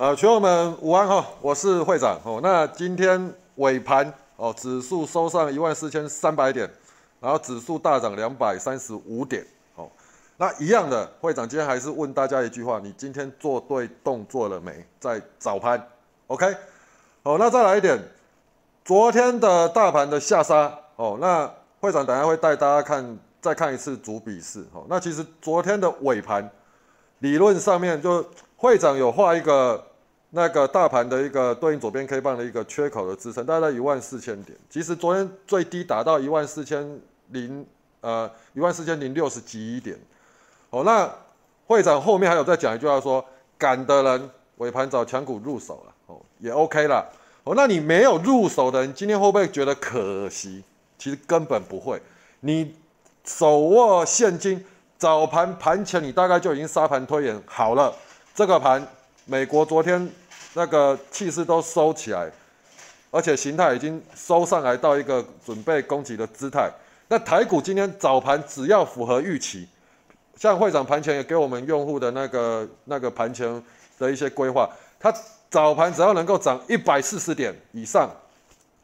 呃，群友们午安哈，我是会长哦。那今天尾盘哦，指数收上一万四千三百点，然后指数大涨两百三十五点哦。那一样的，会长今天还是问大家一句话：你今天做对动作了没？在早盘，OK？好，那再来一点，昨天的大盘的下杀哦。那会长等下会带大家看，再看一次主笔试哦。那其实昨天的尾盘，理论上面就会长有画一个。那个大盘的一个对应左边 K 棒的一个缺口的支撑，大概一万四千点。其实昨天最低达到一万四千零呃一万四千零六十几点。哦，那会长后面还有再讲一句话说，敢的人尾盘找强股入手了，哦也 OK 了。哦，那你没有入手的人，今天会不会觉得可惜？其实根本不会。你手握现金，早盘盘前你大概就已经沙盘推演好了，这个盘。美国昨天那个气势都收起来，而且形态已经收上来到一个准备攻击的姿态。那台股今天早盘只要符合预期，像会长盘前也给我们用户的那个那个盘前的一些规划，它早盘只要能够涨一百四十点以上，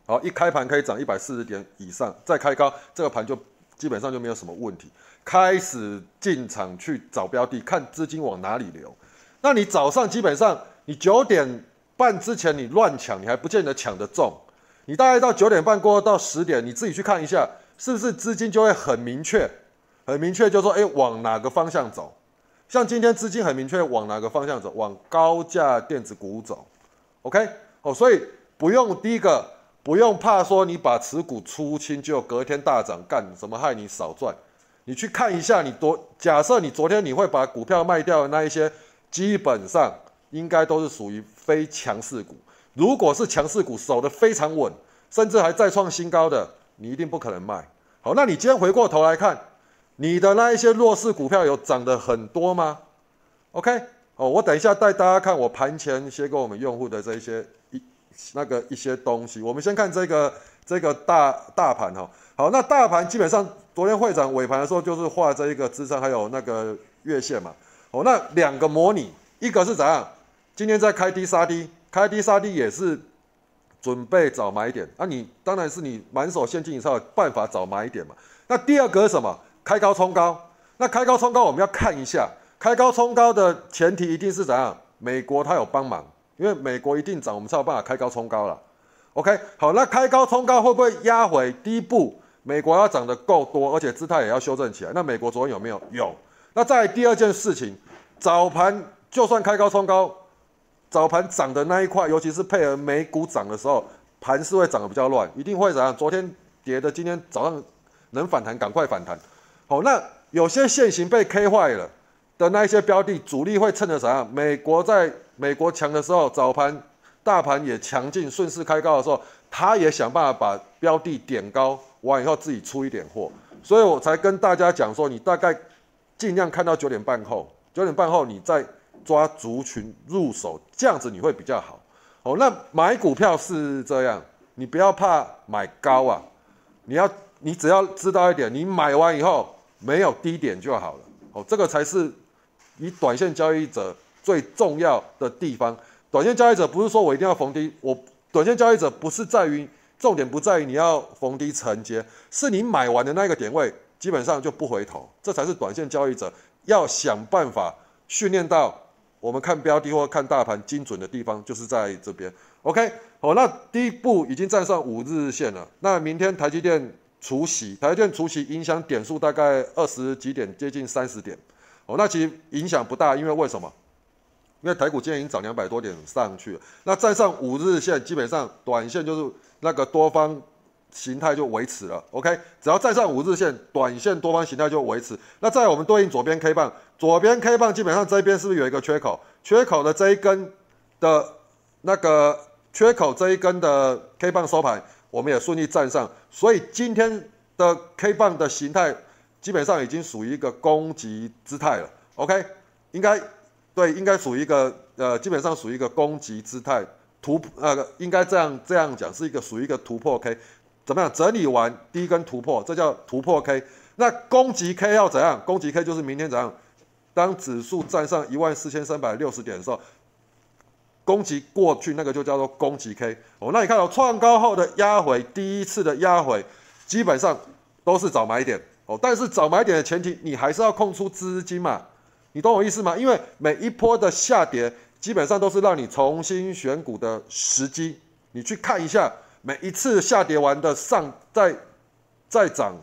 好，一开盘可以涨一百四十点以上，再开高，这个盘就基本上就没有什么问题，开始进场去找标的，看资金往哪里流。那你早上基本上，你九点半之前你乱抢，你还不见得抢得中。你大概到九点半过后到十点，你自己去看一下，是不是资金就会很明确，很明确就说，哎，往哪个方向走？像今天资金很明确往哪个方向走，往高价电子股走。OK，哦，所以不用第一个不用怕说你把持股出清就隔天大涨，干什么害你少赚？你去看一下，你昨假设你昨天你会把股票卖掉的那一些。基本上应该都是属于非强势股。如果是强势股守得非常稳，甚至还再创新高的，你一定不可能卖。好，那你今天回过头来看，你的那一些弱势股票有涨得很多吗？OK，哦，我等一下带大家看我盘前写给我们用户的这一些一那个一些东西。我们先看这个这个大大盘哈。好，那大盘基本上昨天会长尾盘的时候就是画这一个支撑，还有那个月线嘛。哦，那两个模拟，一个是怎样？今天在开低杀低，开低杀低也是准备找买点。啊，你当然是你满手现金以上办法找买点嘛。那第二个是什么？开高冲高。那开高冲高，我们要看一下，开高冲高的前提一定是怎样？美国它有帮忙，因为美国一定涨，我们才有办法开高冲高了。OK，好，那开高冲高会不会压回第一步？美国要涨得够多，而且姿态也要修正起来。那美国昨天有没有？有。那在第二件事情，早盘就算开高冲高，早盘涨的那一块，尤其是配合美股涨的时候，盘是会涨得比较乱，一定会怎样？昨天跌的，今天早上能反弹，赶快反弹。好，那有些线型被 K 坏了的那一些标的，主力会趁着怎样？美国在美国强的时候，早盘大盘也强劲，顺势开高的时候，他也想办法把标的点高，完以后自己出一点货，所以我才跟大家讲说，你大概。尽量看到九点半后，九点半后你再抓族群入手，这样子你会比较好。哦，那买股票是这样，你不要怕买高啊，你要你只要知道一点，你买完以后没有低点就好了。哦，这个才是以短线交易者最重要的地方。短线交易者不是说我一定要逢低，我短线交易者不是在于重点不在于你要逢低承接，是你买完的那个点位。基本上就不回头，这才是短线交易者要想办法训练到我们看标的或看大盘精准的地方，就是在这边。OK，好，那第一步已经站上五日线了。那明天台积电除息，台积电除息影响点数大概二十几点，接近三十点。哦，那其实影响不大，因为为什么？因为台股今天已经涨两百多点上去了。那站上五日线，基本上短线就是那个多方。形态就维持了，OK，只要再上五日线，短线多方形态就维持。那在我们对应左边 K 棒，左边 K 棒基本上这边是不是有一个缺口？缺口的这一根的那个缺口这一根的 K 棒收盘，我们也顺利站上。所以今天的 K 棒的形态基本上已经属于一个攻击姿态了，OK，应该对，应该属于一个呃，基本上属于一个攻击姿态突呃，应该这样这样讲，是一个属于一个突破 K。怎么样整理完第一根突破，这叫突破 K。那攻击 K 要怎样？攻击 K 就是明天怎样？当指数站上一万四千三百六十点的时候，攻击过去那个就叫做攻击 K 哦。那你看到创高后的压回，第一次的压回，基本上都是找买点哦。但是找买点的前提，你还是要空出资金嘛。你懂我意思吗？因为每一波的下跌，基本上都是让你重新选股的时机。你去看一下，每一次下跌完的上再再涨，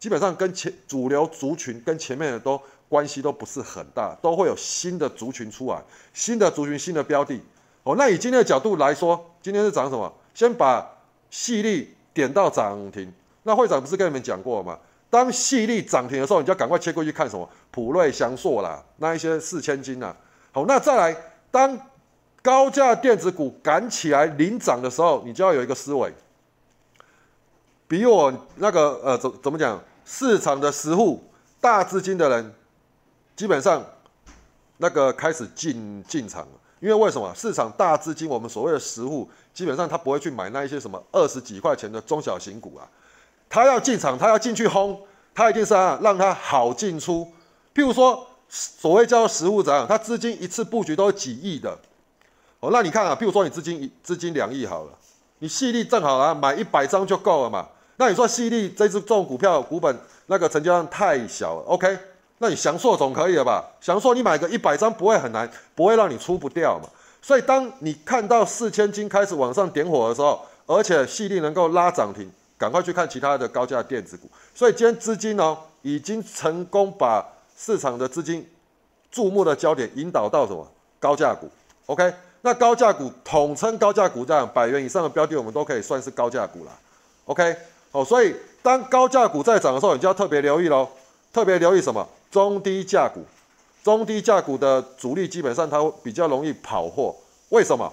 基本上跟前主流族群跟前面的都。关系都不是很大，都会有新的族群出来，新的族群、新的标的。哦，那以今天的角度来说，今天是涨什么？先把细粒点到涨停。那会长不是跟你们讲过吗？当细粒涨停的时候，你就要赶快切过去看什么？普瑞、翔硕啦，那一些四千金呐。好，那再来，当高价电子股赶起来领涨的时候，你就要有一个思维，比我那个呃怎怎么讲？市场的实户大资金的人。基本上，那个开始进进场了，因为为什么市场大资金，我们所谓的实户，基本上他不会去买那一些什么二十几块钱的中小型股啊，他要进场，他要进去轰，他一定是啊让他好进出。譬如说，所谓叫实户怎样，他资金一次布局都几亿的，哦，那你看啊，譬如说你资金一资金两亿好了，你细粒正好啊买一百张就够了嘛。那你说细粒这只这种股票股本那个成交量太小了，OK？那你翔硕总可以了吧？翔硕你买个一百张不会很难，不会让你出不掉嘛。所以当你看到四千金开始往上点火的时候，而且细粒能够拉涨停，赶快去看其他的高价电子股。所以今天资金呢，已经成功把市场的资金注目的焦点引导到什么高价股？OK，那高价股统称高价股，这样百元以上的标的，我们都可以算是高价股了。OK，哦，所以当高价股在涨的时候，你就要特别留意喽，特别留意什么？中低价股，中低价股的主力基本上它比较容易跑货，为什么？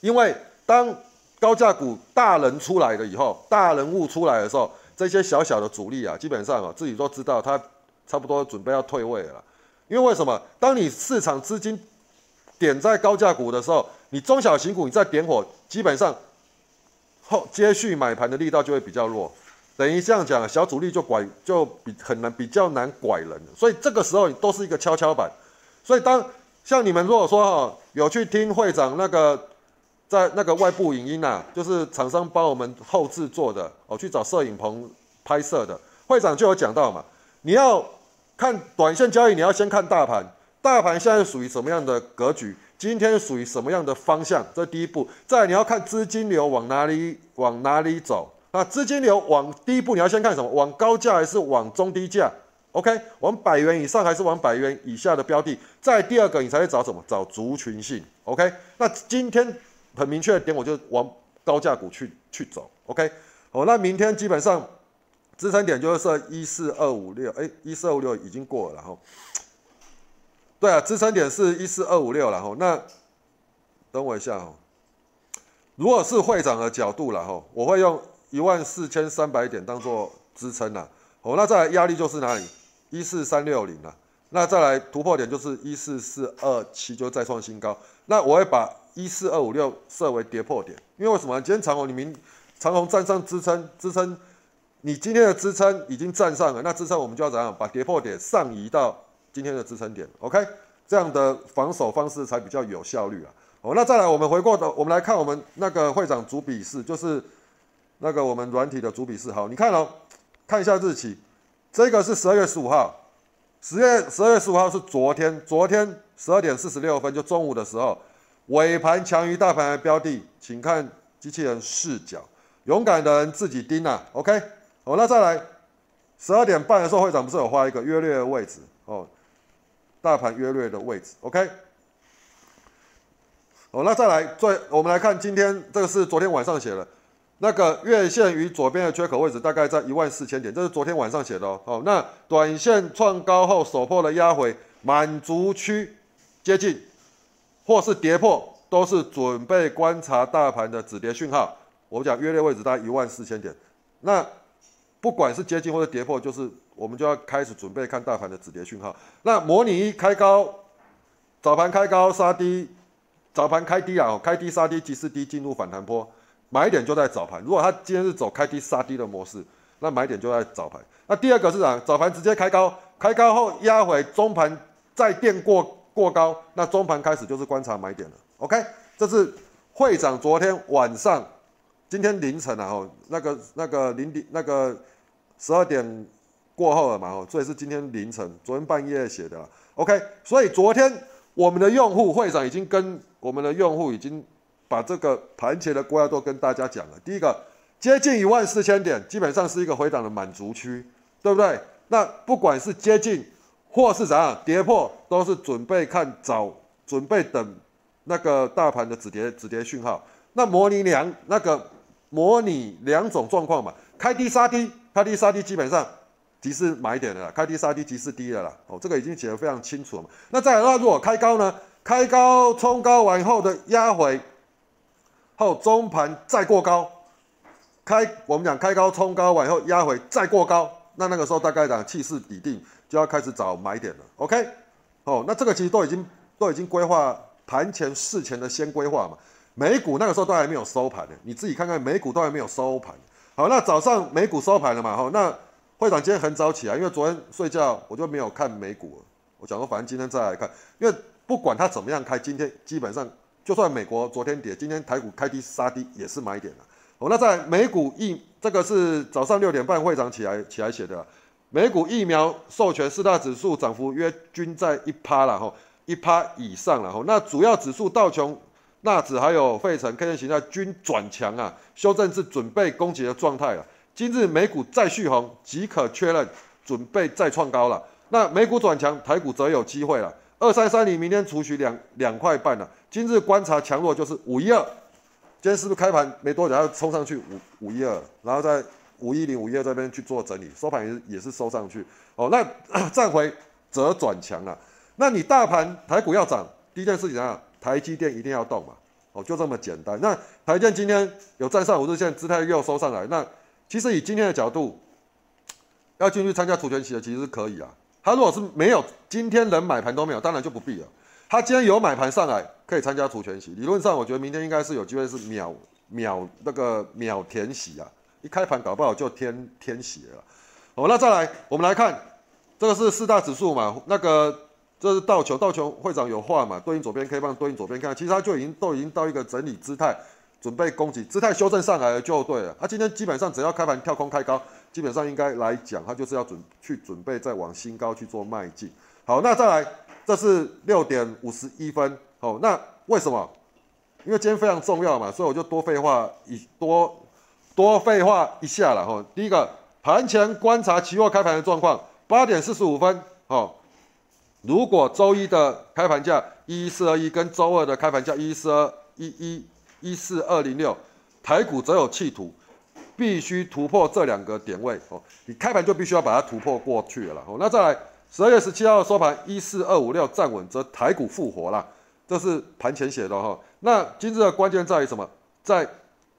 因为当高价股大人出来了以后，大人物出来的时候，这些小小的主力啊，基本上啊自己都知道，他差不多准备要退位了。因为为什么？当你市场资金点在高价股的时候，你中小型股你再点火，基本上后接续买盘的力道就会比较弱。等于这样讲，小主力就拐就比很难比较难拐人，所以这个时候都是一个跷跷板。所以当像你们如果说哈有去听会长那个在那个外部影音呐，就是厂商帮我们后制作的哦，去找摄影棚拍摄的，会长就有讲到嘛，你要看短线交易，你要先看大盘，大盘现在属于什么样的格局，今天属于什么样的方向，这第一步。再你要看资金流往哪里往哪里走。那资金流往第一步，你要先看什么？往高价还是往中低价？OK，往百元以上还是往百元以下的标的？再第二个，你才会找什么？找族群性。OK，那今天很明确的点，我就往高价股去去走。OK，好，那明天基本上支撑点就是设一四二五六，哎，一四二五六已经过了，然后，对啊，支撑点是一四二五六，然后那等我一下哦。如果是会长的角度了哈，我会用。一万四千三百点当做支撑啦，哦，那再来压力就是哪里？一四三六零啊，那再来突破点就是一四四二七，就再创新高。那我会把一四二五六设为跌破点，因为为什么？今天长虹你明长虹站上支撑，支撑你今天的支撑已经站上了，那支撑我们就要怎样？把跌破点上移到今天的支撑点，OK？这样的防守方式才比较有效率啊。哦，那再来我们回过头，我们来看我们那个会长主笔试，就是。那个我们软体的主笔是好，你看哦，看一下日期，这个是十二月十五号，十月十二月十五号是昨天，昨天十二点四十六分就中午的时候，尾盘强于大盘的标的，请看机器人视角，勇敢的人自己盯啊，OK，好，那再来十二点半的时候，会长不是有画一个约略的位置？哦，大盘约略的位置，OK，好，那再来最我们来看今天这个是昨天晚上写的。那个月线与左边的缺口位置大概在一万四千点，这是昨天晚上写的哦。好，那短线创高后首破的压回满足区接近，或是跌破，都是准备观察大盘的止跌讯号。我讲月列位置大概一万四千点，那不管是接近或者跌破，就是我们就要开始准备看大盘的止跌讯号。那模拟一开高，早盘开高杀低，早盘开低啊，开低杀低，即是低进入反弹波。买点就在早盘，如果它今天是走开低杀低的模式，那买点就在早盘。那第二个是啥？早盘直接开高，开高后压回中盘再垫过过高，那中盘开始就是观察买点了。OK，这是会长昨天晚上，今天凌晨啊，哦，那个那个零点那个十二点过后了嘛，哦，所以是今天凌晨，昨天半夜写的。OK，所以昨天我们的用户会长已经跟我们的用户已经把这个盘前的规划都跟大家讲了。第一个接近一万四千点，基本上是一个回档的满足区，对不对？那不管是接近或是怎样跌破，都是准备看早，准备等。那个大盘的止跌止跌讯号，那模拟两那个模拟两种状况嘛，开低杀低，开低杀低基本上即是买点的啦，开低杀低即是低的啦，哦，这个已经写得非常清楚了嘛。那再来那如果开高呢，开高冲高完后的压回后中盘再过高，开我们讲开高冲高完后压回再过高，那那个时候大概讲气势底定，就要开始找买点了。OK，哦，那这个其实都已经都已经规划。盘前事前的先规划嘛，美股那个时候都还没有收盘呢，你自己看看美股都还没有收盘。好，那早上美股收盘了嘛？哈，那会长今天很早起来，因为昨天睡觉我就没有看美股。我想说，反正今天再来看，因为不管它怎么样开，今天基本上就算美国昨天跌，今天台股开低杀低也是买点了。哦，那在美股疫，这个是早上六点半会长起来起来写的，美股疫苗授权四大指数涨幅约均在一趴了哈。一趴以上了哈，那主要指数道琼、纳指还有费城 K 线形态均转强啊，修正至准备攻击的状态了。今日美股再续红，即可确认准备再创高了。那美股转强，台股则有机会了。二三三零明天除取两两块半了。今日观察强弱就是五一二，今天是不是开盘没多久要冲上去五五一二，然后在五一零五一二这边去做整理，收盘也是也是收上去。哦，那 站回则转强了。那你大盘台股要涨，第一件事情啊，台积电一定要动嘛，哦，就这么简单。那台积电今天有站上五日线，姿态又收上来，那其实以今天的角度，要进去参加除权期的其实是可以啊。他如果是没有今天连买盘都没有，当然就不必了。他今天有买盘上来，可以参加除权息。理论上，我觉得明天应该是有机会是秒秒那个秒填息啊，一开盘搞不好就填填息了。哦，那再来，我们来看这个是四大指数嘛，那个。这是道琼，道琼会长有话嘛？对应左边 K 棒，对应左边看，其实它就已经都已经到一个整理姿态，准备攻击，姿态修正上来了就对了。它今天基本上只要开盘跳空开高，基本上应该来讲，它就是要准去准备再往新高去做迈进。好，那再来，这是六点五十一分。好，那为什么？因为今天非常重要嘛，所以我就多废话一多多废话一下了哈。第一个，盘前观察期货开盘的状况，八点四十五分，好。如果周一的开盘价一一四二一跟周二的开盘价一一四二一一一四二零六，台股则有企图必须突破这两个点位哦，你开盘就必须要把它突破过去了哦。那再来十二月十七号收盘一四二五六站稳，则台股复活了，这是盘前写的哈。那今日的关键在于什么？在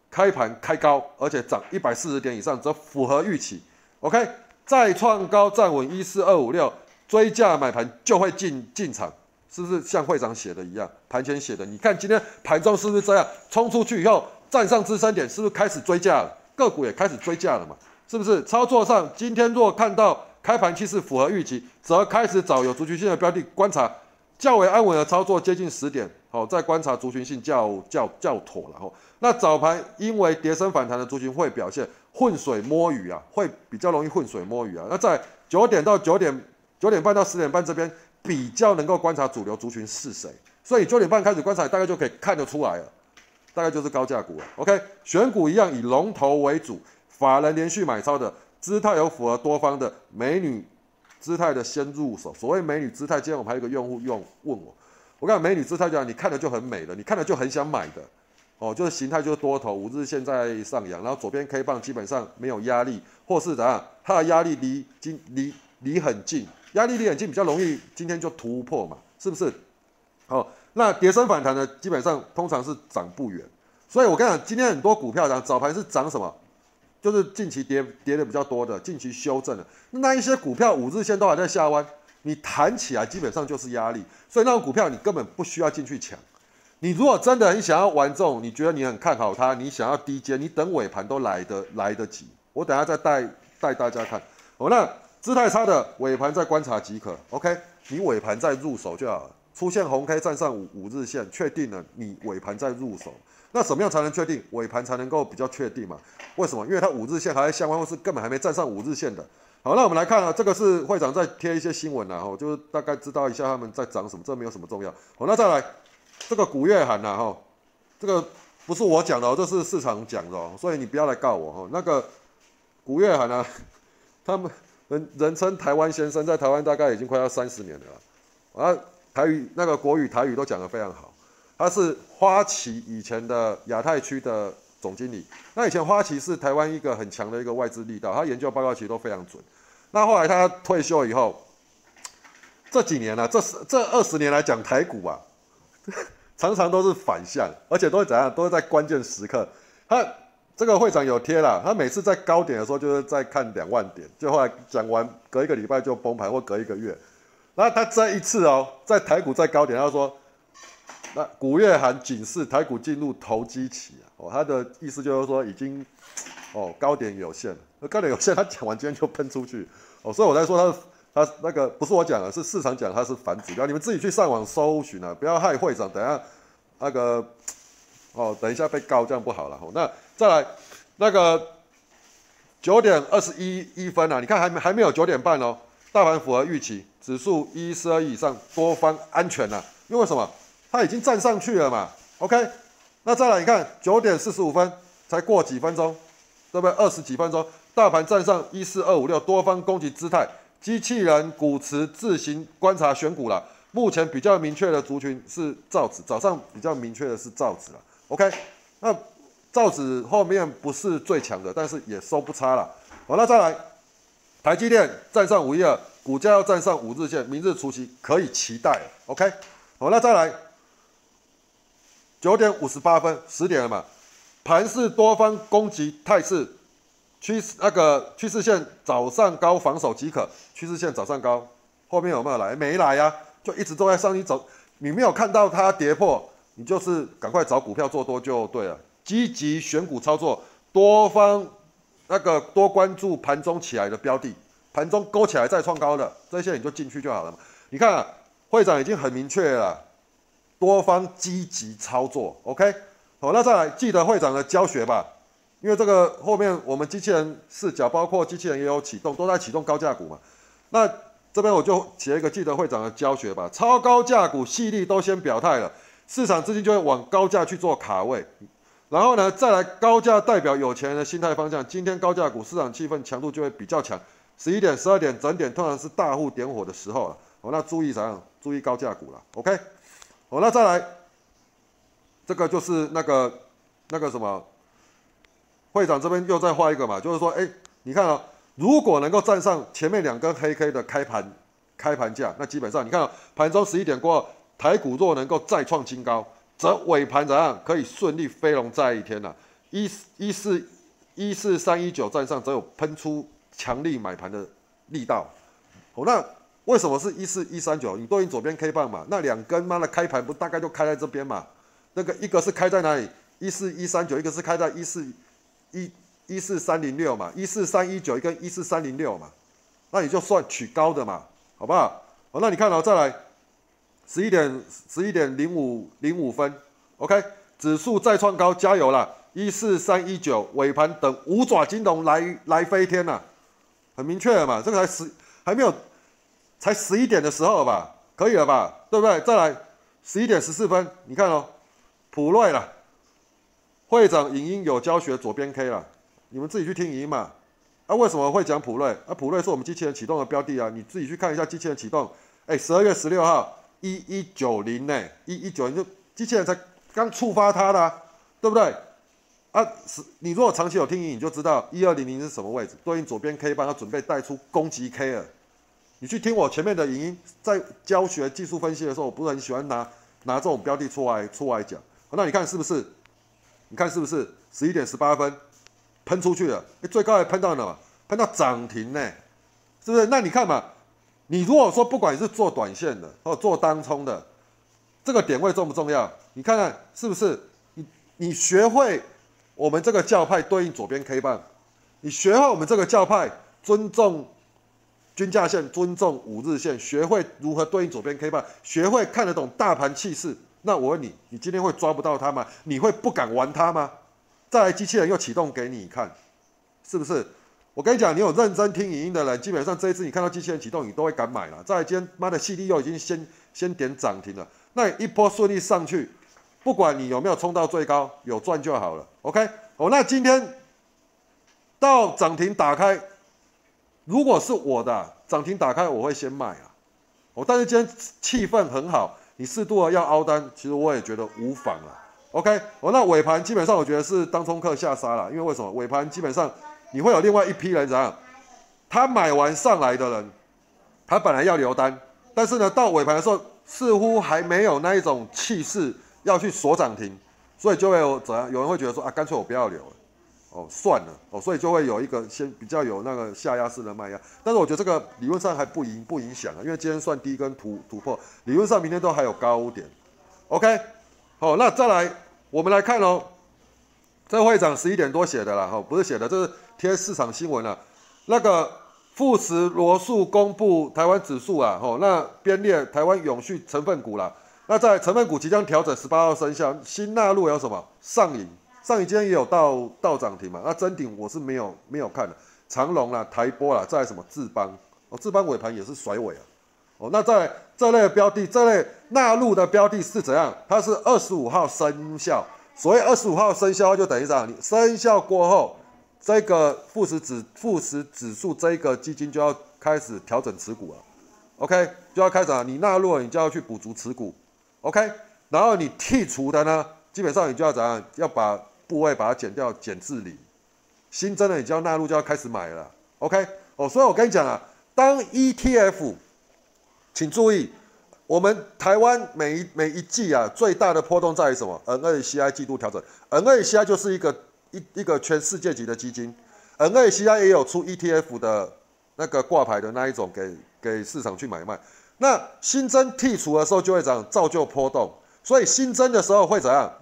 开盘开高，而且涨一百四十点以上，则符合预期。OK，再创高站稳一四二五六。追价买盘就会进进场，是不是像会长写的一样？盘前写的，你看今天盘中是不是这样？冲出去以后站上支撑点，是不是开始追价了？个股也开始追价了嘛？是不是？操作上，今天若看到开盘气势符合预期，则开始找有族群性的标的观察，较为安稳的操作接近十点，好，再观察族群性较较较妥了吼。那早盘因为跌升反弹的族群会表现浑水摸鱼啊，会比较容易浑水摸鱼啊。那在九点到九点。九点半到十点半这边比较能够观察主流族群是谁，所以九点半开始观察，大概就可以看得出来了，大概就是高价股了。OK，选股一样以龙头为主，法人连续买超的姿态有符合多方的美女姿态的先入手。所谓美女姿态，今天我们还有一个用户用问我，我讲美女姿态讲你看了就很美了，你看了就很想买的哦，就是形态就是多头五日线在上扬，然后左边 K 棒基本上没有压力，或是怎样，它的压力离今离离很近。压力离很近，比较容易今天就突破嘛，是不是？好，那跌升反弹呢，基本上通常是涨不远。所以我跟你讲，今天很多股票涨，早盘是涨什么？就是近期跌跌的比较多的，近期修正的那一些股票，五日线都还在下弯，你弹起来基本上就是压力。所以那种股票你根本不需要进去抢。你如果真的很想要玩这种，你觉得你很看好它，你想要低阶，你等尾盘都来得来得及。我等下再带带大家看。哦，那。姿态差的尾盘再观察即可，OK？你尾盘再入手就好了。出现红 K 站上五五日线，确定了你尾盘再入手。那怎么样才能确定尾盘才能够比较确定嘛？为什么？因为它五日线还在相关，或是根本还没站上五日线的。好，那我们来看啊，这个是会长在贴一些新闻啊，哈，就是大概知道一下他们在涨什么，这没有什么重要。好，那再来这个古月涵呐，哈，这个不是我讲的哦，这是市场讲的哦，所以你不要来告我哈。那个古月涵呢，他们人人称台湾先生，在台湾大概已经快要三十年了，啊，台语那个国语台语都讲得非常好。他是花旗以前的亚太区的总经理。那以前花旗是台湾一个很强的一个外资力道，他研究报告其实都非常准。那后来他退休以后，这几年呢，这十这二十年来讲台股啊，常常都是反向，而且都会怎样？都是在关键时刻。他这个会长有贴了，他每次在高点的时候就是在看两万点，就后来讲完隔一个礼拜就崩盘，或隔一个月。那他这一次哦，在台股在高点，他说。那古月涵警示台股进入投机期啊！哦，他的意思就是说已经哦高点有限。高点有限，他讲完今天就喷出去哦，所以我在说他他那个不是我讲的，是市场讲他是反指标，你们自己去上网搜寻啊，不要害会长。等下那个哦，等一下被告这样不好了。哦那再来那个九点二十一一分啊，你看还没还没有九点半哦，大盘符合预期，指数一四二以上，多方安全呐，因为什么？它已经站上去了嘛？OK，那再来你看九点四十五分才过几分钟，对不对？二十几分钟，大盘站上一四二五六，多方攻击姿态，机器人股池自行观察选股了。目前比较明确的族群是造纸，早上比较明确的是造纸了。OK，那造纸后面不是最强的，但是也收不差了。好，那再来，台积电站上五一二，股价要站上五日线，明日除夕可以期待。OK，好，那再来。九点五十八分，十点了嘛？盘势多方攻击态势，趋势那个趋势线早上高防守即可。趋势线早上高，后面有没有来？没来呀，就一直都在上你走。你没有看到它跌破，你就是赶快找股票做多就对了。积极选股操作，多方那个多关注盘中起来的标的，盘中勾起来再创高的这些你就进去就好了嘛。你看啊，会长已经很明确了。多方积极操作，OK，好，那再来记得会长的教学吧，因为这个后面我们机器人视角，包括机器人也有启动，都在启动高价股嘛。那这边我就写一个记得会长的教学吧，超高价股细粒都先表态了，市场资金就会往高价去做卡位，然后呢再来高价代表有钱人的心态方向，今天高价股市场气氛强度就会比较强，十一点、十二点整点通常是大户点火的时候了，哦，那注意怎样？注意高价股了，OK。哦，那再来，这个就是那个那个什么，会长这边又再画一个嘛，就是说，哎，你看啊，如果能够站上前面两根黑 K 的开盘开盘价，那基本上你看盘中十一点过后，台股若能够再创新高，则尾盘怎样可以顺利飞龙在一天呐？一一四一四三一九站上，则有喷出强力买盘的力道。哦，那。为什么是一四一三九？你对应左边 K 棒嘛？那两根妈的开盘不大概就开在这边嘛？那个一个是开在哪里？一四一三九，一个是开在一四一一四三零六嘛？一四三一九一根一四三零六嘛？那你就算取高的嘛，好不好？好，那你看哦，再来十一点十一点零五零五分，OK，指数再创高，加油了！一四三一九尾盘等五爪金龙来来飞天了，很明确了嘛？这个才十还没有。才十一点的时候吧，可以了吧，对不对？再来十一点十四分，你看哦，普瑞了，会长影音有教学左边 K 了，你们自己去听影音嘛。啊，为什么会讲普瑞？啊，普瑞是我们机器人启动的标的啊，你自己去看一下机器人启动。哎，十二月十六号一一九零呢，一一九零就机器人才刚触发它的，对不对？啊，是你如果长期有听影，你就知道一二零零是什么位置，对应左边 K 棒要准备带出攻击 K 了。你去听我前面的语音，在教学技术分析的时候，我不是很喜欢拿拿这种标的出来出来讲。那你看是不是？你看是不是？十一点十八分喷出去了，最高还喷到哪？喷到涨停呢，是不是？那你看嘛，你如果说不管是做短线的或做当冲的，这个点位重不重要？你看看是不是？你你学会我们这个教派对应左边 K 棒，你学会我们这个教派尊重。均价线，尊重五日线，学会如何对应左边 K 棒，学会看得懂大盘气势。那我问你，你今天会抓不到它吗？你会不敢玩它吗？再来，机器人又启动给你看，是不是？我跟你讲，你有认真听语音的人，基本上这一次你看到机器人启动，你都会敢买了。再来，今天妈的 CD 又已经先先点涨停了，那一波顺利上去，不管你有没有冲到最高，有赚就好了。OK，哦，那今天到涨停打开，如果是我的涨停打开，我会先卖啊。哦，但是今天气氛很好。你适度的要凹单，其实我也觉得无妨了。OK，哦，那尾盘基本上我觉得是当冲客下杀了，因为为什么？尾盘基本上你会有另外一批人怎样？他买完上来的人，他本来要留单，但是呢，到尾盘的时候似乎还没有那一种气势要去锁涨停，所以就会有怎样？有人会觉得说啊，干脆我不要留了。哦，算了哦，所以就会有一个先比较有那个下压式的卖压，但是我觉得这个理论上还不影不影响啊，因为今天算低跟突突破，理论上明天都还有高点。OK，好，那再来我们来看哦，这会长十一点多写的啦，哈，不是写的，这是贴市场新闻了。那个富时罗素公布台湾指数啊，吼，那编列台湾永续成分股啦，那在成分股即将调整十八号生效，新纳入有什么上影？上影今天也有到到涨停嘛？那真顶我是没有没有看的，长隆啦、台波啦，再什么智邦哦，智邦尾盘也是甩尾啊。哦，那在这类标的，这类纳入的标的是怎样？它是二十五号生效，所谓二十五号生效就等于啥？你生效过后，这个富时指富时指数这个基金就要开始调整持股了。OK，就要开始啊，你纳入了，你就要去补足持股。OK，然后你剔除的呢，基本上你就要怎样？要把部位把它减掉，减至零。新增的你就要纳入，就要开始买了。OK，哦，所以我跟你讲啊，当 ETF，请注意，我们台湾每一每一季啊，最大的波动在于什么？NACI 季度调整，NACI 就是一个一一个全世界级的基金，NACI 也有出 ETF 的那个挂牌的那一种，给给市场去买卖。那新增剔除的时候就会怎样？造就波动，所以新增的时候会怎样？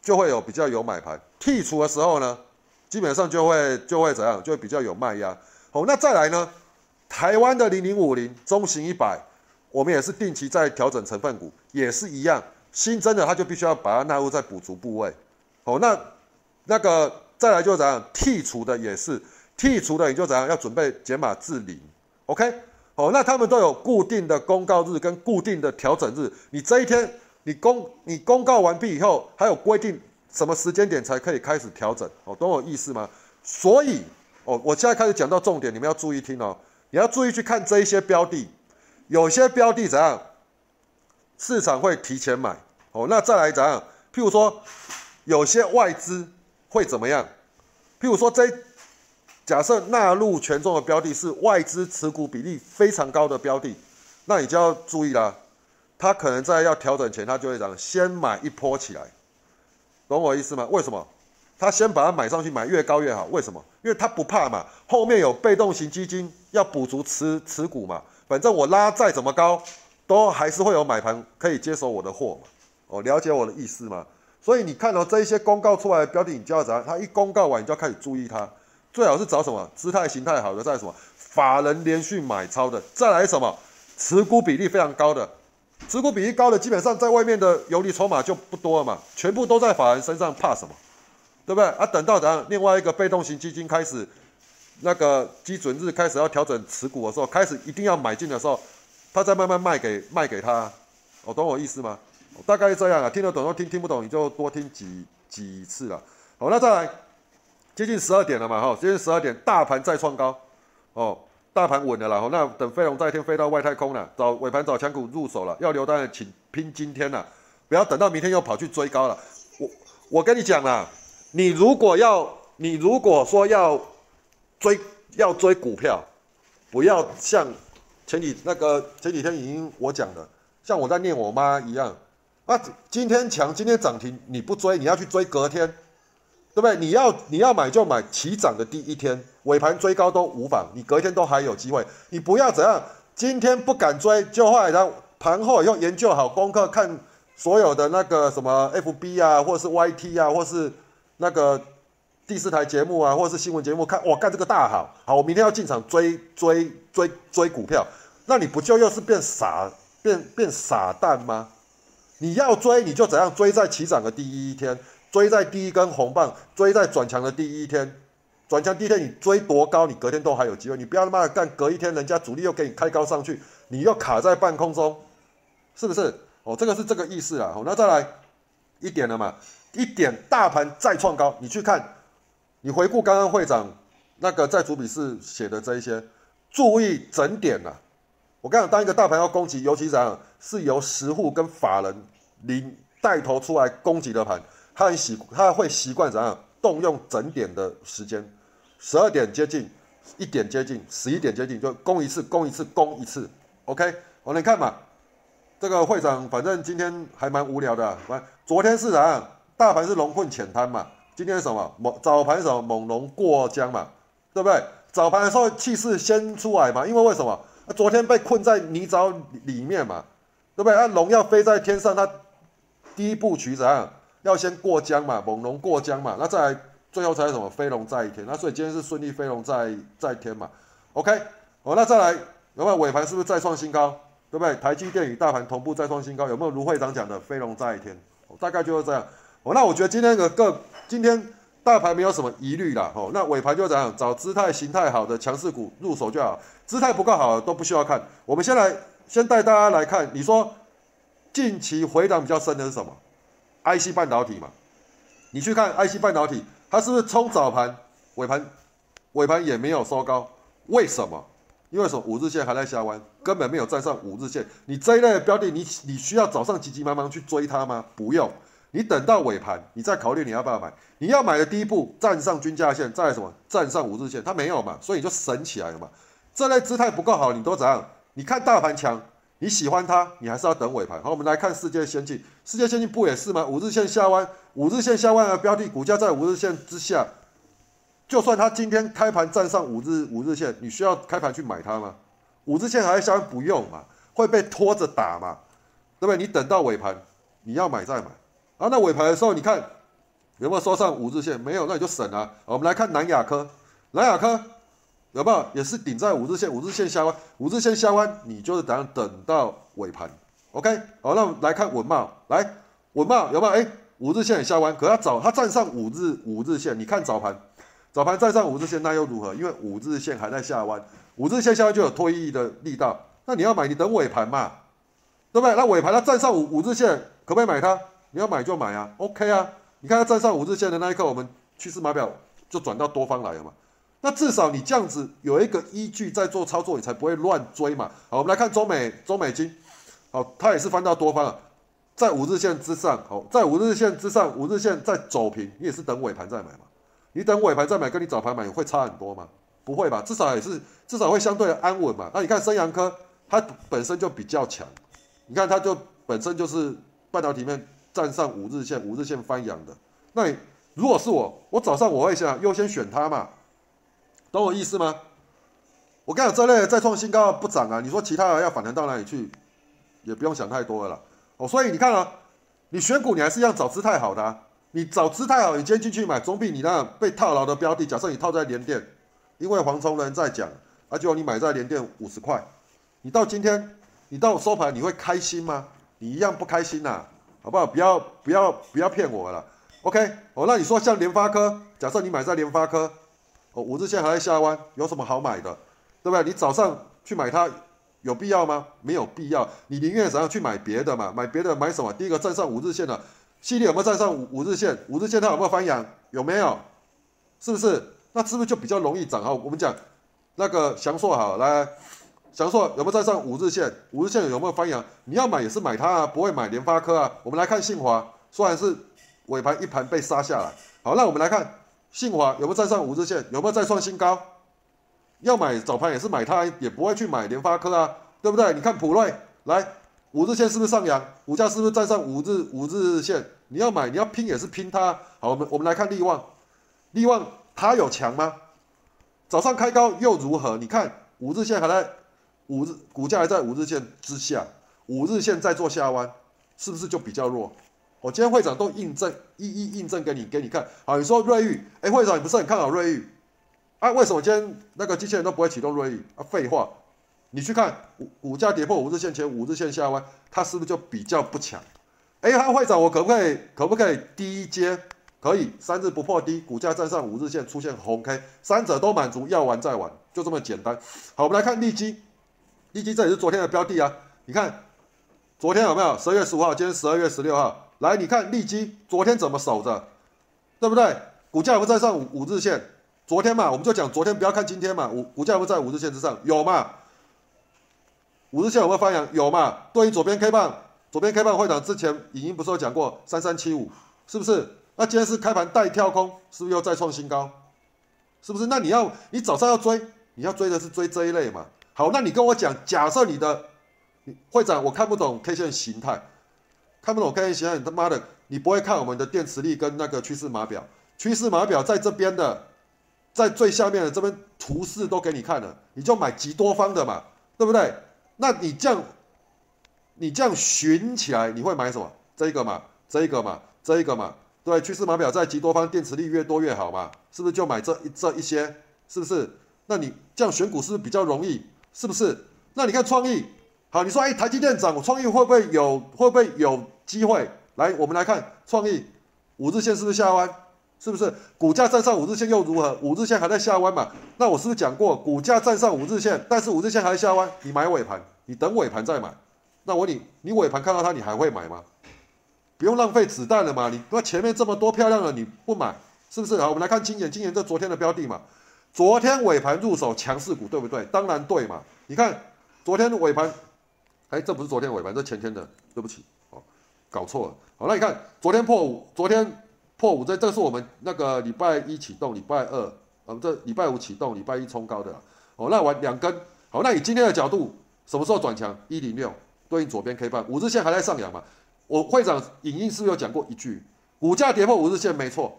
就会有比较有买盘，剔除的时候呢，基本上就会就会怎样，就会比较有卖压。好，那再来呢，台湾的零零五零中型一百，我们也是定期在调整成分股，也是一样，新增的它就必须要把它纳入在补足部位。好，那那个再来就怎样，剔除的也是，剔除的你就怎样？要准备减码至零。OK，哦，那他们都有固定的公告日跟固定的调整日，你这一天。你公你公告完毕以后，还有规定什么时间点才可以开始调整？哦，懂我意思吗？所以，哦，我现在开始讲到重点，你们要注意听哦。你要注意去看这一些标的，有些标的怎样，市场会提前买。哦，那再来怎样？譬如说，有些外资会怎么样？譬如说，这假设纳入权重的标的是外资持股比例非常高的标的，那你就要注意啦。他可能在要调整前，他就会讲先买一波起来，懂我意思吗？为什么？他先把它买上去，买越高越好。为什么？因为他不怕嘛，后面有被动型基金要补足持持股嘛。反正我拉再怎么高，都还是会有买盘可以接手我的货嘛。哦，了解我的意思吗？所以你看到这一些公告出来的标的，你就要怎样？他一公告完，你就要开始注意它。最好是找什么姿态形态好的，再什么法人连续买超的，再来什么持股比例非常高的。持股比例高的，基本上在外面的游离筹码就不多了嘛，全部都在法人身上，怕什么？对不对？啊，等到等，另外一个被动型基金开始那个基准日开始要调整持股的时候，开始一定要买进的时候，他再慢慢卖给卖给他，我懂我意思吗？大概是这样啊，听得懂就听，听不懂你就多听几几次了。好，那再来，接近十二点了嘛，哈，接近十二点，大盘再创高，哦。大盘稳了啦，那等飞龙在天飞到外太空了，找尾盘找强股入手了，要留单的请拼今天了，不要等到明天又跑去追高了。我我跟你讲啦，你如果要你如果说要追要追股票，不要像前几那个前几天已经我讲的，像我在念我妈一样啊，今天强今天涨停你不追，你要去追隔天。对不对？你要你要买就买起涨的第一天，尾盘追高都无妨，你隔天都还有机会。你不要怎样，今天不敢追，就后来然后盘后又研究好功课，看所有的那个什么 FB 啊，或是 YT 啊，或是那个第四台节目啊，或是新闻节目看，哇，干这个大好，好，我明天要进场追追追追股票，那你不就又是变傻变变傻蛋吗？你要追你就怎样追在起涨的第一天，追在第一根红棒，追在转强的第一天。转强第一天你追多高，你隔天都还有机会。你不要他妈的干，隔一天人家主力又给你开高上去，你又卡在半空中，是不是？哦，这个是这个意思啦。哦，那再来一点了嘛？一点大盘再创高，你去看，你回顾刚刚会长那个在主笔是写的这一些，注意整点呐。我跟你讲，当一个大盘要攻击，尤其怎样，是由实户跟法人领带头出来攻击的盘，他很习，他会习惯怎样动用整点的时间。十二点接近，一点接近，十一点接近，就攻一次，攻一次，攻一次。OK，我来看嘛。这个会长反正今天还蛮无聊的。反昨天是啥？大盘是龙困浅滩嘛。今天什么猛早盘什么猛龙过江嘛，对不对？早盘的时候气势先出来嘛，因为为什么？昨天被困在泥沼里面嘛，对不对？那龙要飞在天上，它第一步曲怎样？要先过江嘛，猛龙过江嘛，那再来。最后才是什么飞龙在一天，那所以今天是顺利飞龙在在天嘛？OK，哦，那再来有没有尾盘是不是再创新高？对不对？台积电与大盘同步再创新高，有没有卢会长讲的飞龙在一天？大概就是这样。哦，那我觉得今天的个今天大盘没有什么疑虑啦。哦，那尾盘就这样，找姿态形态好的强势股入手就好，姿态不够好的都不需要看。我们先来先带大家来看，你说近期回档比较深的是什么？IC 半导体嘛，你去看 IC 半导体。它是不是冲早盘，尾盘，尾盘也没有收高？为什么？因为什么？五日线还在下弯，根本没有站上五日线。你这一类的标的，你你需要早上急急忙忙去追它吗？不用，你等到尾盘，你再考虑你要不要买。你要买的第一步，站上均价线，再什么？站上五日线，它没有嘛，所以你就省起来了嘛。这类姿态不够好，你都怎样？你看大盘强，你喜欢它，你还是要等尾盘。好，我们来看世界先进，世界先进不也是吗？五日线下弯。五日线下弯的标的，股价在五日线之下，就算它今天开盘站上五日五日线，你需要开盘去买它吗？五日线还在下弯，不用嘛，会被拖着打嘛，对不对？你等到尾盘，你要买再买。啊，那尾盘的时候，你看有没有收上五日线？没有，那你就省了。我们来看南亚科，南亚科有没有也是顶在五日线？五日线下弯，五日线下弯，你就是等等到尾盘。OK，好，那我们来看文茂，来文茂有没有？哎。五日线下弯，可它早它站上五日五日线，你看早盘，早盘站上五日线那又如何？因为五日线还在下弯，五日线下弯就有推移的力道。那你要买，你等尾盘嘛，对不对？那尾盘它站上五五日线，可不可以买它？你要买就买啊，OK 啊。你看它站上五日线的那一刻，我们趋势码表就转到多方来了嘛。那至少你这样子有一个依据在做操作，你才不会乱追嘛。好，我们来看中美中美金，好，它也是翻到多方了。在五日线之上，好，在五日线之上，五日线在走平，你也是等尾盘再买嘛？你等尾盘再买，跟你早盘买会差很多吗？不会吧，至少也是至少会相对安稳嘛。那你看升阳科，它本身就比较强，你看它就本身就是半导体面站上五日线，五日线翻阳的。那你如果是我，我早上我会想优先选它嘛？懂我意思吗？我跟你讲，这类再创新高不涨啊，你说其他的要反弹到哪里去，也不用想太多了啦。哦，所以你看啊，你选股你还是要找姿态好的，你找姿态好，你今天进去买，总比你那被套牢的标的，假设你套在连电，因为黄崇仁在讲，而且你买在连电五十块，你到今天，你到收盘你会开心吗？你一样不开心呐，好不好？不要不要不要骗我了，OK？哦，那你说像联发科，假设你买在联发科，五日线还在下弯，有什么好买的，对不对？你早上去买它。有必要吗？没有必要，你宁愿怎样去买别的嘛？买别的买什么？第一个站上五日线的系列有没有站上五五日线？五日线它有没有翻阳？有没有？是不是？那是不是就比较容易涨？好，我们讲那个祥硕好来，祥硕有没有站上五日线？五日线有没有翻阳？你要买也是买它啊，不会买联发科啊。我们来看信华，虽然是尾盘一盘被杀下来，好，那我们来看信华有没有站上五日线？有没有再创新高？要买早盘也是买它，也不会去买联发科啊，对不对？你看普瑞来五日线是不是上扬？股价是不是站上五日五日线？你要买你要拼也是拼它。好，我们我们来看利旺，利旺它有强吗？早上开高又如何？你看五日线还在五日，股价还在五日线之下，五日线在做下弯，是不是就比较弱？我今天会长都印证一一印证给你给你看。好，你说瑞昱，哎，会长你不是很看好瑞昱？啊，为什么今天那个机器人都不会启动瑞昱？啊，废话，你去看股股价跌破五日线前五日线下弯，它是不是就比较不强？哎，韩会长，我可不可以可不可以低阶？可以，三日不破低，股价站上五日线出现红 K，三者都满足，要玩再玩，就这么简单。好，我们来看利基，利基这也是昨天的标的啊，你看。昨天有没有？十二月十五号，今天十二月十六号，来，你看利基昨天怎么守着，对不对？股价不在上五五日线，昨天嘛，我们就讲昨天，不要看今天嘛，五股价不在五日线之上，有嘛？五日线有没有发扬？有嘛？对应左边 K 棒，左边 K 棒会长之前已经不是有讲过三三七五，是不是？那今天是开盘带跳空，是不是又再创新高？是不是？那你要你早上要追，你要追的是追这一类嘛？好，那你跟我讲，假设你的。会长，我看不懂 K 线形态，看不懂 K 线形态，你他妈的，你不会看我们的电磁力跟那个趋势码表？趋势码表在这边的，在最下面的这边图示都给你看了，你就买极多方的嘛，对不对？那你这样，你这样寻起来，你会买什么？这个嘛，这个嘛，这个嘛，对，趋势码表在极多方，电磁力越多越好嘛，是不是就买这一这一些？是不是？那你这样选股是不是比较容易？是不是？那你看创意。好，你说哎，台积电涨，我创意会不会有会不会有机会？来，我们来看创意五日线是不是下弯？是不是股价站上五日线又如何？五日线还在下弯嘛？那我是不是讲过，股价站上五日线，但是五日线还在下弯，你买尾盘，你等尾盘再买。那我你你尾盘看到它，你还会买吗？不用浪费子弹了嘛？你那前面这么多漂亮的你不买，是不是？好，我们来看今年，今年这昨天的标的嘛，昨天尾盘入手强势股，对不对？当然对嘛。你看昨天尾盘。哎，这不是昨天尾盘，这前天的，对不起，哦，搞错了。好，那你看，昨天破五，昨天破五，这这是我们那个礼拜一启动，礼拜二，我们这礼拜五启动，礼拜一冲高的。哦，那完两根，好，那以今天的角度，什么时候转强？一零六对应左边 K 棒，五日线还在上扬嘛？我会长影音是不是有讲过一句，股价跌破五日线没错，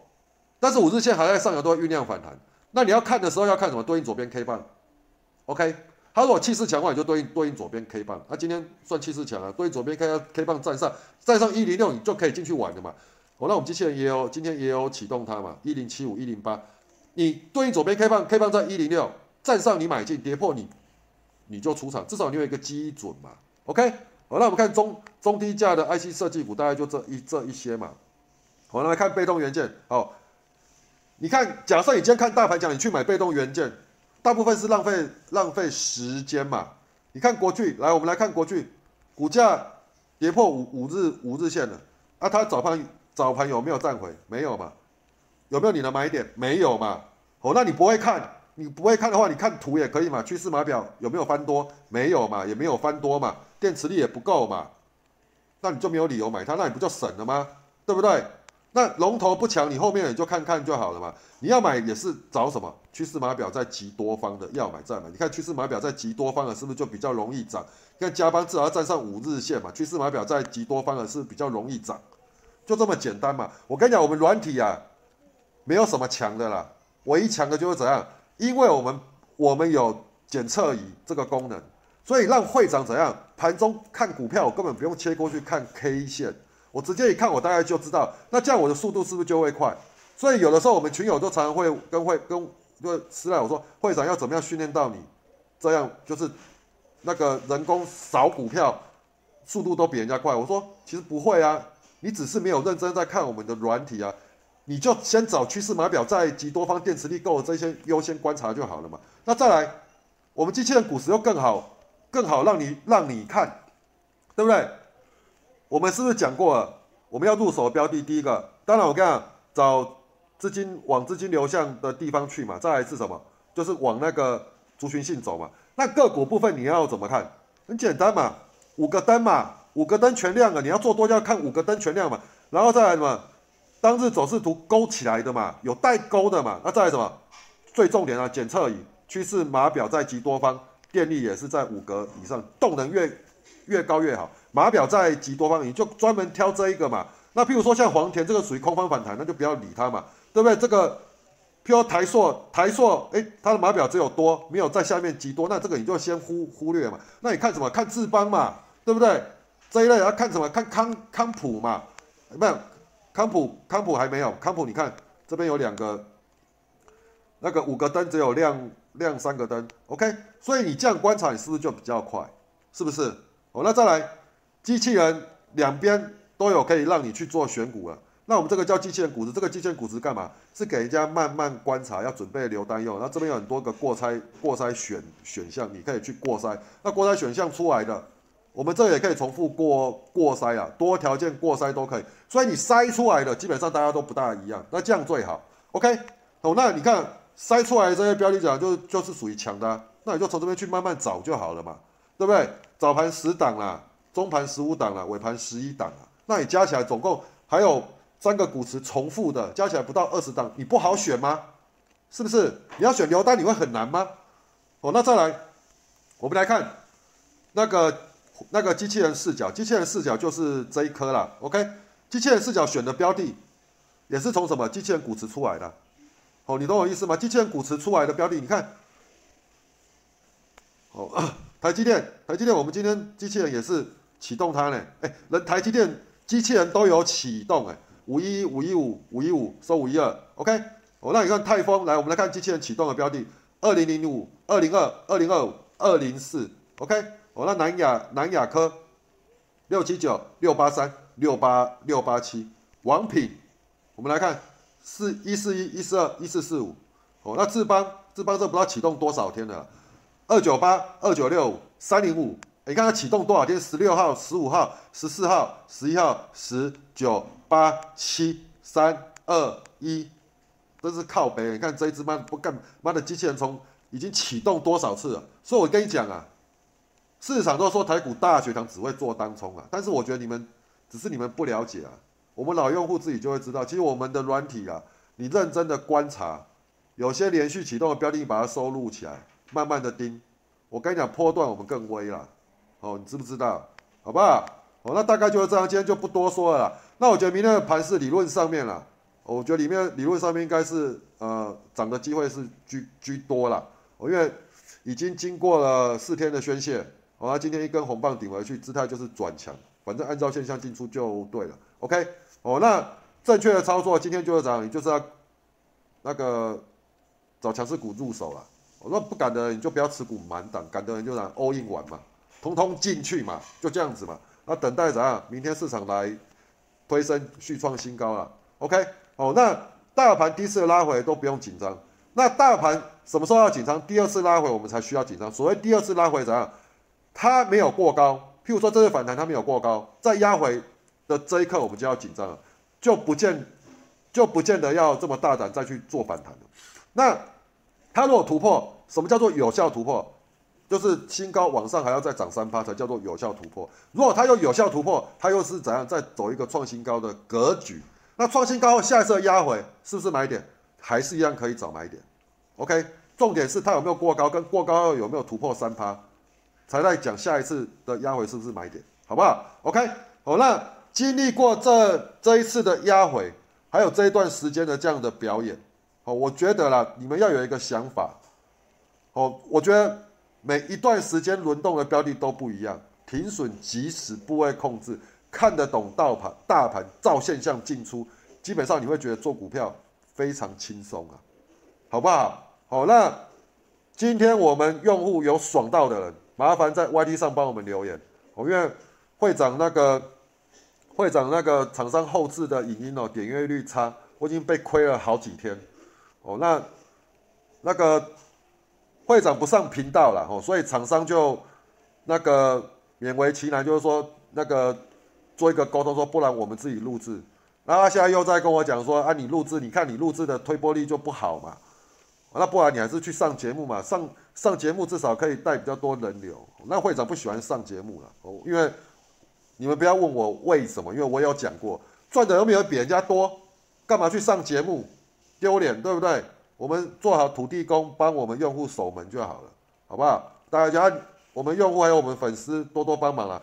但是五日线还在上扬，都会酝酿反弹。那你要看的时候要看什么？对应左边 K 棒，OK。他如果气势强的话，你就对应对应左边 K 棒。那今天算气势强啊，对应左边 K K 棒站上，站上一零六，你就可以进去玩的嘛。哦，那我们机器人也有，今天也有启动它嘛，一零七五、一零八。你对应左边 K 棒，K 棒在一零六，站上你买进，跌破你你就出场，至少你有一个基准嘛。OK，好，那我们看中中低价的 IC 设计股，大概就这一这一些嘛。好，那来看被动元件。好，你看，假设你今天看大盘讲，你去买被动元件。大部分是浪费浪费时间嘛？你看国巨，来，我们来看国巨，股价跌破五五日五日线了，啊，它早盘早盘有没有站回？没有嘛？有没有你的买点？没有嘛？哦，那你不会看，你不会看的话，你看图也可以嘛？趋势码表有没有翻多？没有嘛？也没有翻多嘛？电池力也不够嘛？那你就没有理由买它，那你不就省了吗？对不对？那龙头不强，你后面你就看看就好了嘛。你要买也是找什么趋势码表在极多方的，要买再买。你看趋势码表在极多方的，是不是就比较容易涨？看加班至少要站上五日线嘛。趋势码表在极多方的，是比较容易涨，就这么简单嘛。我跟你讲，我们软体啊，没有什么强的啦，唯一强的就是怎样？因为我们我们有检测仪这个功能，所以让会长怎样盘中看股票，我根本不用切过去看 K 线。我直接一看，我大概就知道，那这样我的速度是不是就会快？所以有的时候我们群友都常常会跟会跟就私来我说，会长要怎么样训练到你，这样就是那个人工扫股票速度都比人家快。我说其实不会啊，你只是没有认真在看我们的软体啊，你就先找趋势码表在极多方电磁力够这些优先观察就好了嘛。那再来，我们机器人股时又更好，更好让你让你看，对不对？我们是不是讲过了？我们要入手的标的，第一个，当然我跟你讲，找资金往资金流向的地方去嘛。再来是什么？就是往那个族群性走嘛。那个股部分你要怎么看？很简单嘛，五个灯嘛，五个灯全亮了，你要做多就要看五个灯全亮嘛。然后再来什么？当日走势图勾起来的嘛，有带勾的嘛。那再来什么？最重点啊，检测仪趋势码表在极多方，电力也是在五格以上，动能越越高越好。码表在极多方，你就专门挑这一个嘛。那譬如说像黄田这个属于空方反弹，那就不要理它嘛，对不对？这个譬如台硕，台硕，哎，它的码表只有多，没有在下面极多，那这个你就先忽忽略嘛。那你看什么？看智邦嘛，对不对？这一类要看什么？看康康普嘛，没有，康普康普还没有，康普你看这边有两个，那个五个灯只有亮亮三个灯，OK，所以你这样观察，你是不是就比较快？是不是？哦，那再来，机器人两边都有可以让你去做选股了。那我们这个叫机器人股值，这个机器人股值干嘛？是给人家慢慢观察，要准备留单用。那这边有很多个过筛过筛选选项，你可以去过筛。那过筛选项出来的，我们这也可以重复过过筛啊，多条件过筛都可以。所以你筛出来的基本上大家都不大一样，那这样最好。OK，哦，那你看筛出来这些标的讲就就是属于强的，那你就从这边去慢慢找就好了嘛，对不对？早盘十档啦，中盘十五档啦，尾盘十一档啦，那你加起来总共还有。三个股池重复的加起来不到二十档，你不好选吗？是不是？你要选留单，你会很难吗？哦，那再来，我们来看那个那个机器人视角，机器人视角就是这一颗啦。OK，机器人视角选的标的也是从什么机器人股池出来的？哦，你懂我意思吗？机器人股池出来的标的，你看，哦，台积电，台积电，我们今天机器人也是启动它呢。哎，人台积电机器人都有启动，哎。五一五一五五一五收五一二，OK。我让你看泰丰，来，我们来看机器人启动的标的，二零零五、二零二、二零二五、二零四，OK。我，那南亚南亚科六七九六八三六八六八七，王品，我们来看四一四一一四二一四四五，哦，那智邦智邦这不知道启动多少天了，二九八二九六三零五。你看它启动多少天？十六号、十五号、十四号、十一号、十九、八、七、三、二、一，都是靠北。你看这一只妈不干妈的机器人，从已经启动多少次了？所以我跟你讲啊，市场都说台股大学堂只会做当冲啊，但是我觉得你们只是你们不了解啊。我们老用户自己就会知道，其实我们的软体啊，你认真的观察，有些连续启动的标的，你把它收录起来，慢慢的盯。我跟你讲，波段我们更危了。哦，你知不知道？好不好？哦，那大概就是这样，今天就不多说了。那我觉得明天的盘是理论上面了，我觉得里面理论上面应该是呃涨的机会是居居多了。哦，因为已经经过了四天的宣泄，哦，那今天一根红棒顶回去，姿态就是转强，反正按照现象进出就对了。OK，哦，那正确的操作今天就是这样，你就是要那个找强势股入手了。我说不敢的人你就不要持股满档，敢的人就拿 all in 玩嘛。通通进去嘛，就这样子嘛。那等待怎样？明天市场来推升续创新高了。OK，哦，那大盘第一次拉回都不用紧张。那大盘什么时候要紧张？第二次拉回我们才需要紧张。所谓第二次拉回怎样？它没有过高，譬如说这次反弹它没有过高，在压回的这一刻我们就要紧张了，就不见就不见得要这么大胆再去做反弹了。那它如果突破，什么叫做有效突破？就是新高往上还要再涨三趴才叫做有效突破。如果它又有效突破，它又是怎样再走一个创新高的格局？那创新高后下一次压回是不是买点？还是一样可以找买点？OK，重点是它有没有过高，跟过高有没有突破三趴，才在讲下一次的压回是不是买点，好不好？OK，好，那经历过这这一次的压回，还有这一段时间的这样的表演，哦，我觉得啦，你们要有一个想法，哦，我觉得。每一段时间轮动的标的都不一样，停损及时部位控制，看得懂大盘大盘照现象进出，基本上你会觉得做股票非常轻松啊，好不好？好，那今天我们用户有爽到的人，麻烦在 YT 上帮我们留言。哦，因为会长那个会长那个厂商后置的影音哦，点阅率差，我已经被亏了好几天。哦，那那个。会长不上频道了哦，所以厂商就那个勉为其难，就是说那个做一个沟通，说不然我们自己录制。然后他现在又在跟我讲说啊，你录制，你看你录制的推播率就不好嘛，那不然你还是去上节目嘛，上上节目至少可以带比较多人流。那会长不喜欢上节目了哦，因为你们不要问我为什么，因为我有讲过，赚的又没有比人家多，干嘛去上节目，丢脸对不对？我们做好土地公，帮我们用户守门就好了，好不好？大家，我们用户还有我们粉丝多多帮忙啊！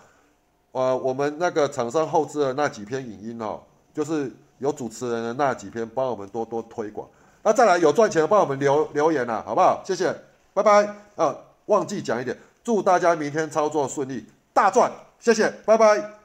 呃，我们那个厂商后置的那几篇影音哦，就是有主持人的那几篇，帮我们多多推广。那再来有赚钱的，帮我们留留言啊，好不好？谢谢，拜拜。啊，忘记讲一点，祝大家明天操作顺利，大赚！谢谢，拜拜。